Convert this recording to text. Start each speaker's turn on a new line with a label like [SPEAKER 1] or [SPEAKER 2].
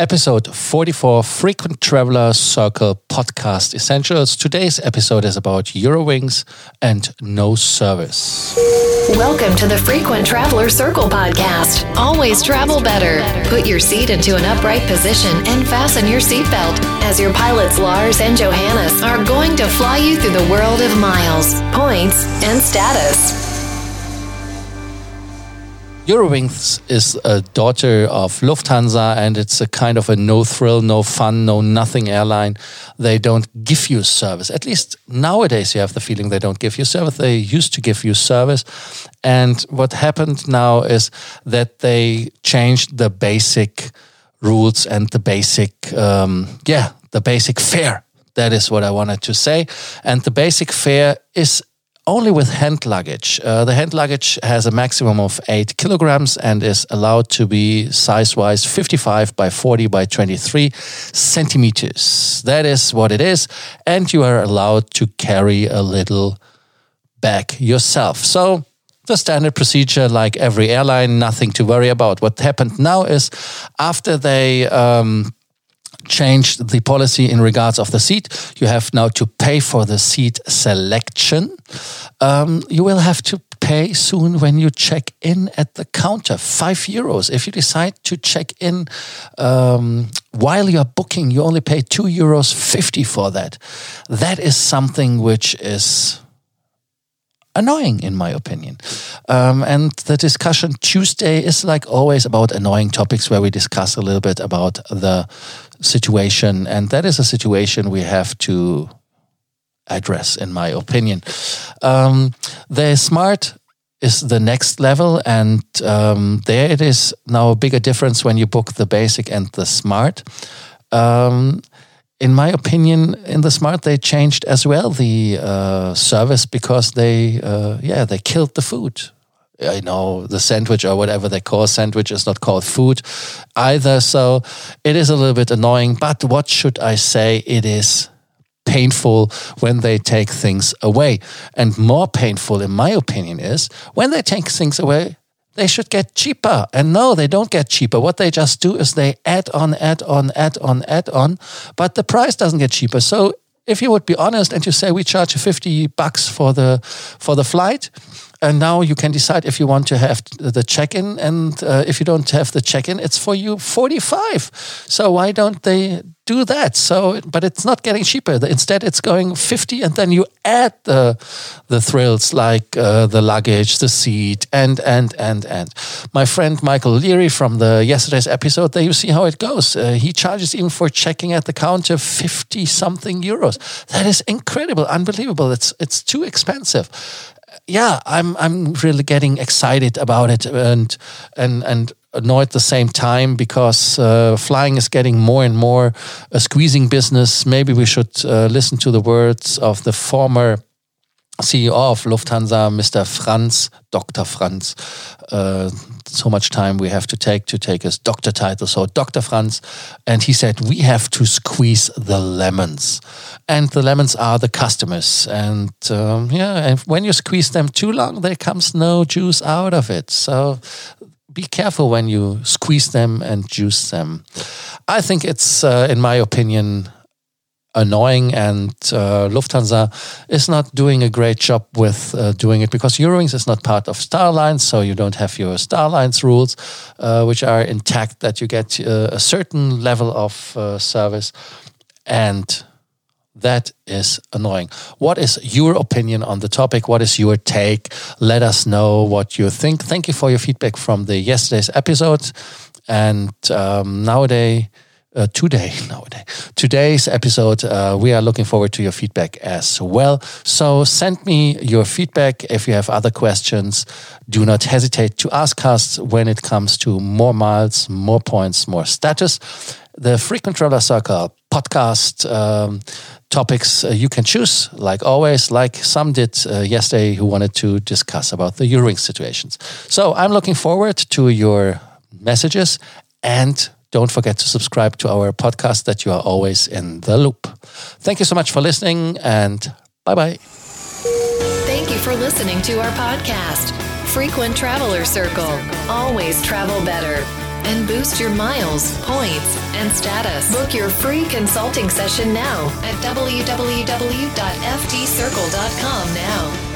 [SPEAKER 1] episode 44 Frequent Traveler Circle Podcast Essentials. Today's episode is about Eurowings and no service.
[SPEAKER 2] Welcome to the Frequent Traveler Circle Podcast. Always travel better. Put your seat into an upright position and fasten your seatbelt as your pilots Lars and Johannes are going to fly you through the world of miles, points, and status.
[SPEAKER 1] Eurowings is a daughter of Lufthansa and it's a kind of a no thrill, no fun, no nothing airline. They don't give you service. At least nowadays you have the feeling they don't give you service. They used to give you service. And what happened now is that they changed the basic rules and the basic, um, yeah, the basic fare. That is what I wanted to say. And the basic fare is only with hand luggage. Uh, the hand luggage has a maximum of 8 kilograms and is allowed to be size wise 55 by 40 by 23 centimeters. That is what it is. And you are allowed to carry a little bag yourself. So, the standard procedure, like every airline, nothing to worry about. What happened now is after they um, changed the policy in regards of the seat. You have now to pay for the seat selection. Um, you will have to pay soon when you check in at the counter. Five euros. If you decide to check in um, while you're booking, you only pay two euros fifty for that. That is something which is annoying, in my opinion. Um, and the discussion Tuesday is like always about annoying topics where we discuss a little bit about the situation. And that is a situation we have to address, in my opinion. Um, the smart is the next level, and um, there it is now a bigger difference when you book the basic and the smart. Um, in my opinion, in the smart they changed as well the uh, service because they, uh, yeah, they killed the food. I know the sandwich or whatever they call sandwich is not called food either. So it is a little bit annoying. But what should I say? It is painful when they take things away. And more painful, in my opinion, is when they take things away, they should get cheaper. And no, they don't get cheaper. What they just do is they add on, add on, add on, add on, but the price doesn't get cheaper. So if you would be honest and you say we charge 50 bucks for the for the flight and now you can decide if you want to have the check-in and uh, if you don't have the check-in it's for you 45 so why don't they do that. So but it's not getting cheaper. Instead it's going 50 and then you add the the thrills like uh, the luggage the seat and and and and. My friend michael leary from the yesterday's episode there you see how it goes. Uh, he charges even for checking at the counter 50 something euros. That is incredible unbelievable. It's it's too expensive yeah, I'm I'm really getting excited about it and and and annoyed at the same time because uh, flying is getting more and more a squeezing business. Maybe we should uh, listen to the words of the former CEO of Lufthansa, Mr. Franz, Dr. Franz. Uh, so much time we have to take to take his doctor title. So, Dr. Franz. And he said, we have to squeeze the lemons. And the lemons are the customers. And um, yeah, and when you squeeze them too long, there comes no juice out of it. So, be careful when you squeeze them and juice them. I think it's, uh, in my opinion, annoying and uh, Lufthansa is not doing a great job with uh, doing it because Eurowings is not part of Star Alliance, so you don't have your Star Alliance rules, uh, which are intact that you get uh, a certain level of uh, service and that is annoying. What is your opinion on the topic? What is your take? Let us know what you think. Thank you for your feedback from the yesterday's episode. And um, nowadays, uh, today, nowadays, today's episode, uh, we are looking forward to your feedback as well. So send me your feedback. If you have other questions, do not hesitate to ask us when it comes to more miles, more points, more status. The Frequent Traveler Circle podcast um, topics uh, you can choose, like always, like some did uh, yesterday who wanted to discuss about the Eurowings situations. So I'm looking forward to your messages and don't forget to subscribe to our podcast that you are always in the loop. Thank you so much for listening and bye bye.
[SPEAKER 2] Thank you for listening to our podcast, Frequent Traveler Circle. Always travel better. and boost your miles, points, and status. Book your free consulting session now at www.ftcircle.com now.